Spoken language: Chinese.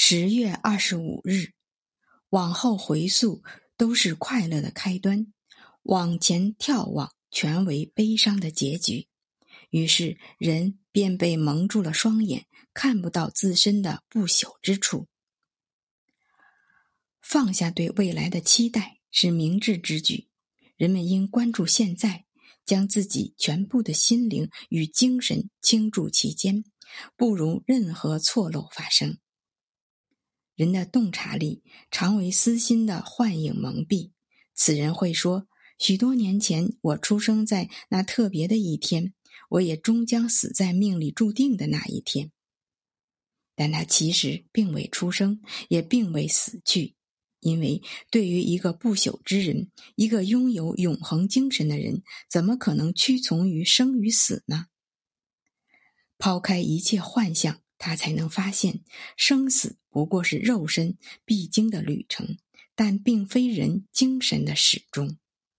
十月二十五日，往后回溯都是快乐的开端，往前眺望全为悲伤的结局。于是人便被蒙住了双眼，看不到自身的不朽之处。放下对未来的期待是明智之举，人们应关注现在，将自己全部的心灵与精神倾注其间，不容任何错漏发生。人的洞察力常为私心的幻影蒙蔽。此人会说：“许多年前，我出生在那特别的一天，我也终将死在命里注定的那一天。”但他其实并未出生，也并未死去，因为对于一个不朽之人，一个拥有永恒精神的人，怎么可能屈从于生与死呢？抛开一切幻象。他才能发现，生死不过是肉身必经的旅程，但并非人精神的始终。